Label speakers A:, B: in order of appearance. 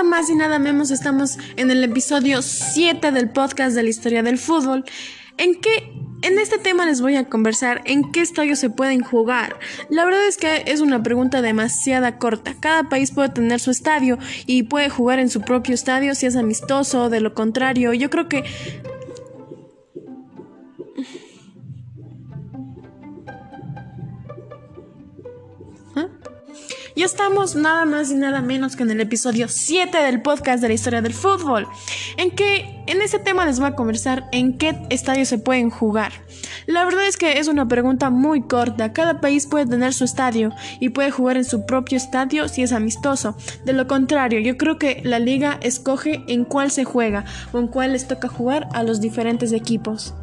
A: más y nada menos estamos en el episodio 7 del podcast de la historia del fútbol, en que en este tema les voy a conversar en qué estadio se pueden jugar. La verdad es que es una pregunta demasiado corta. Cada país puede tener su estadio y puede jugar en su propio estadio si es amistoso, de lo contrario, yo creo que Ya estamos nada más y nada menos que en el episodio 7 del podcast de la historia del fútbol, en que en este tema les voy a conversar en qué estadio se pueden jugar. La verdad es que es una pregunta muy corta, cada país puede tener su estadio y puede jugar en su propio estadio si es amistoso. De lo contrario, yo creo que la liga escoge en cuál se juega o en cuál les toca jugar a los diferentes equipos.